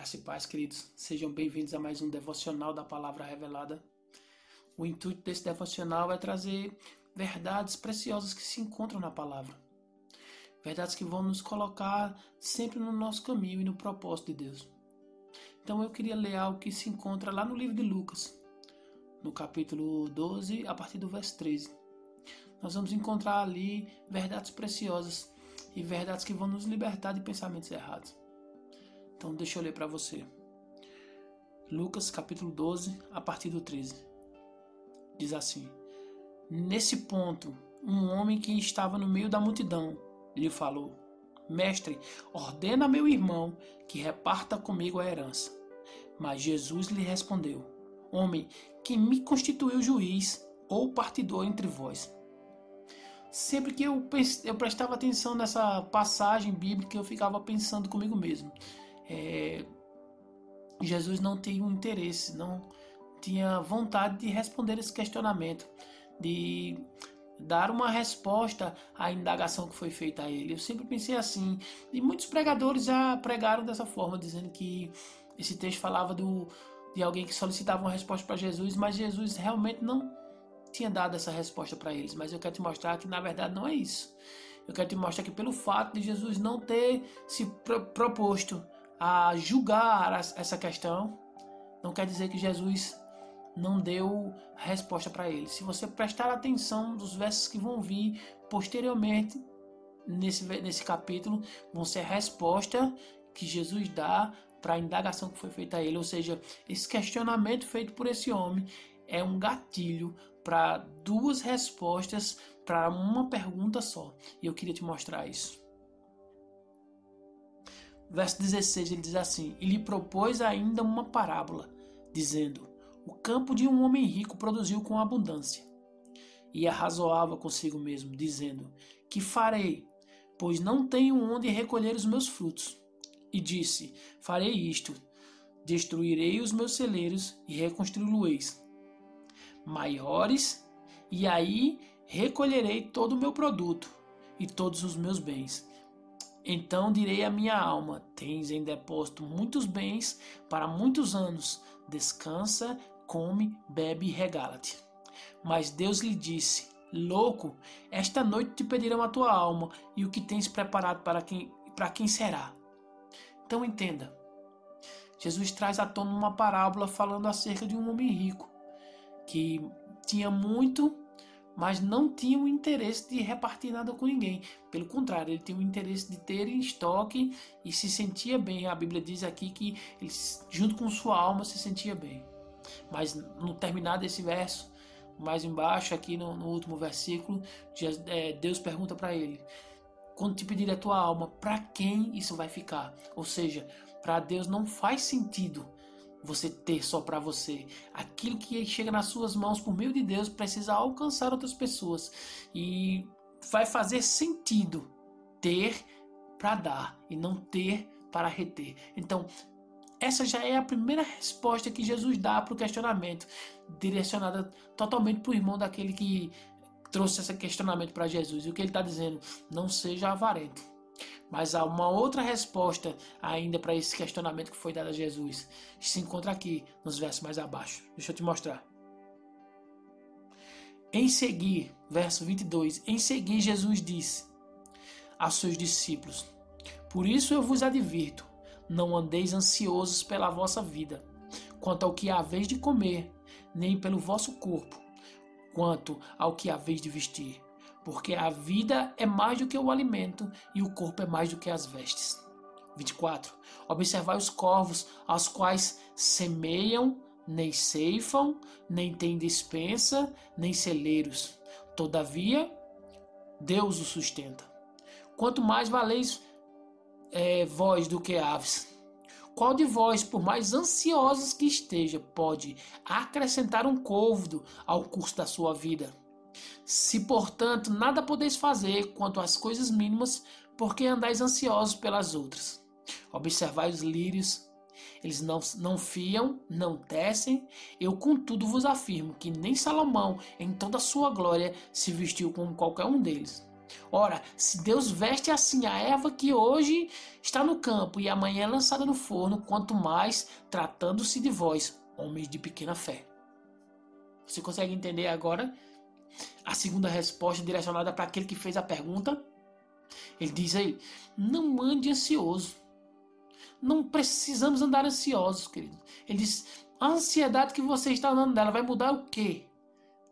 Graça e paz, queridos. Sejam bem-vindos a mais um devocional da Palavra Revelada. O intuito desse devocional é trazer verdades preciosas que se encontram na palavra. Verdades que vão nos colocar sempre no nosso caminho e no propósito de Deus. Então eu queria ler algo que se encontra lá no livro de Lucas, no capítulo 12, a partir do verso 13. Nós vamos encontrar ali verdades preciosas e verdades que vão nos libertar de pensamentos errados. Então deixa eu ler para você. Lucas capítulo 12, a partir do 13. Diz assim: Nesse ponto, um homem que estava no meio da multidão lhe falou: Mestre, ordena a meu irmão que reparta comigo a herança. Mas Jesus lhe respondeu: Homem, quem me constituiu juiz ou partidor entre vós? Sempre que eu, eu prestava atenção nessa passagem bíblica, eu ficava pensando comigo mesmo é, Jesus não tinha um interesse, não tinha vontade de responder esse questionamento, de dar uma resposta à indagação que foi feita a ele. Eu sempre pensei assim, e muitos pregadores já pregaram dessa forma, dizendo que esse texto falava do, de alguém que solicitava uma resposta para Jesus, mas Jesus realmente não tinha dado essa resposta para eles. Mas eu quero te mostrar que na verdade não é isso. Eu quero te mostrar que pelo fato de Jesus não ter se proposto a julgar essa questão, não quer dizer que Jesus não deu resposta para ele. Se você prestar atenção dos versos que vão vir posteriormente nesse, nesse capítulo, vão ser resposta que Jesus dá para a indagação que foi feita a ele. Ou seja, esse questionamento feito por esse homem é um gatilho para duas respostas para uma pergunta só. E eu queria te mostrar isso verso 16 ele diz assim: E lhe propôs ainda uma parábola, dizendo: O campo de um homem rico produziu com abundância. E arrazoava consigo mesmo, dizendo: Que farei, pois não tenho onde recolher os meus frutos. E disse: Farei isto: destruirei os meus celeiros e reconstruí-los maiores, e aí recolherei todo o meu produto e todos os meus bens então direi à minha alma: Tens em depósito muitos bens para muitos anos. Descansa, come, bebe e regala-te. Mas Deus lhe disse: Louco, esta noite te pedirão a tua alma e o que tens preparado para quem, para quem será. Então entenda. Jesus traz à tona uma parábola falando acerca de um homem rico que tinha muito mas não tinha o interesse de repartir nada com ninguém. Pelo contrário, ele tinha o interesse de ter em estoque e se sentia bem. A Bíblia diz aqui que ele, junto com sua alma, se sentia bem. Mas no terminar desse verso, mais embaixo, aqui no, no último versículo, é, Deus pergunta para ele: quando te pedir a tua alma, para quem isso vai ficar? Ou seja, para Deus não faz sentido você ter só para você. Aquilo que chega nas suas mãos por meio de Deus precisa alcançar outras pessoas e vai fazer sentido ter para dar e não ter para reter. Então, essa já é a primeira resposta que Jesus dá para o questionamento, direcionada totalmente para o irmão daquele que trouxe esse questionamento para Jesus. E o que ele está dizendo? Não seja avarento. Mas há uma outra resposta ainda para esse questionamento que foi dado a Jesus. Se encontra aqui nos versos mais abaixo. Deixa eu te mostrar. Em seguir, verso 22, em seguir Jesus disse aos seus discípulos: Por isso eu vos advirto, não andeis ansiosos pela vossa vida, quanto ao que haveis de comer, nem pelo vosso corpo, quanto ao que haveis de vestir porque a vida é mais do que o alimento e o corpo é mais do que as vestes. 24. Observai os corvos, aos quais semeiam, nem ceifam, nem têm dispensa, nem celeiros. Todavia, Deus o sustenta. Quanto mais valeis é, vós do que aves. Qual de vós, por mais ansiosos que esteja, pode acrescentar um côvado ao curso da sua vida? Se, portanto, nada podeis fazer quanto às coisas mínimas, porque andais ansiosos pelas outras. Observai os lírios, eles não, não fiam, não tecem. Eu, contudo, vos afirmo que nem Salomão, em toda a sua glória, se vestiu como qualquer um deles. Ora, se Deus veste assim a erva que hoje está no campo e amanhã é lançada no forno, quanto mais tratando-se de vós, homens de pequena fé. Você consegue entender agora a segunda resposta direcionada para aquele que fez a pergunta? Ele diz aí: não ande ansioso. Não precisamos andar ansiosos, querido. Ele diz: a ansiedade que você está andando dela vai mudar o quê?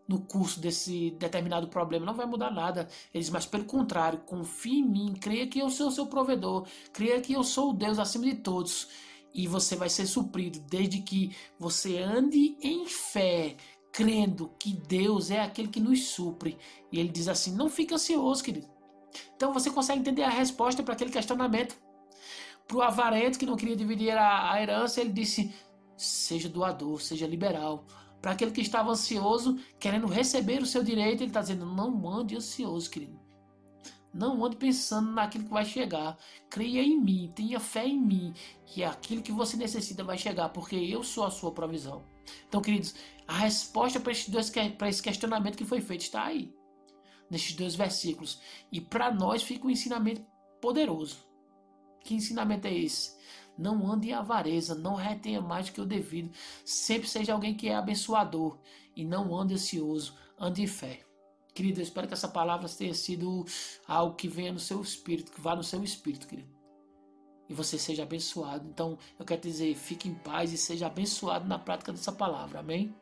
no curso desse determinado problema. Não vai mudar nada. Eles, mas pelo contrário, confie em mim, creia que eu sou o seu provedor, creia que eu sou o Deus acima de todos. E você vai ser suprido desde que você ande em fé, crendo que Deus é aquele que nos supre. E ele diz assim: não fique ansioso, querido. Então você consegue entender a resposta para aquele questionamento. Para o avarento que não queria dividir a, a herança, ele disse: seja doador, seja liberal. Para aquele que estava ansioso, querendo receber o seu direito, ele está dizendo: não ande ansioso, querido. Não ande pensando naquilo que vai chegar. Creia em mim, tenha fé em mim, que aquilo que você necessita vai chegar, porque eu sou a sua provisão. Então, queridos, a resposta para esse questionamento que foi feito está aí, nesses dois versículos. E para nós fica um ensinamento poderoso. Que ensinamento é esse? Não ande em avareza, não retenha mais do que o devido. Sempre seja alguém que é abençoador e não ande ansioso, ande em fé. Querido, eu espero que essa palavra tenha sido algo que venha no seu espírito, que vá no seu espírito, querido. E você seja abençoado. Então, eu quero dizer, fique em paz e seja abençoado na prática dessa palavra. Amém?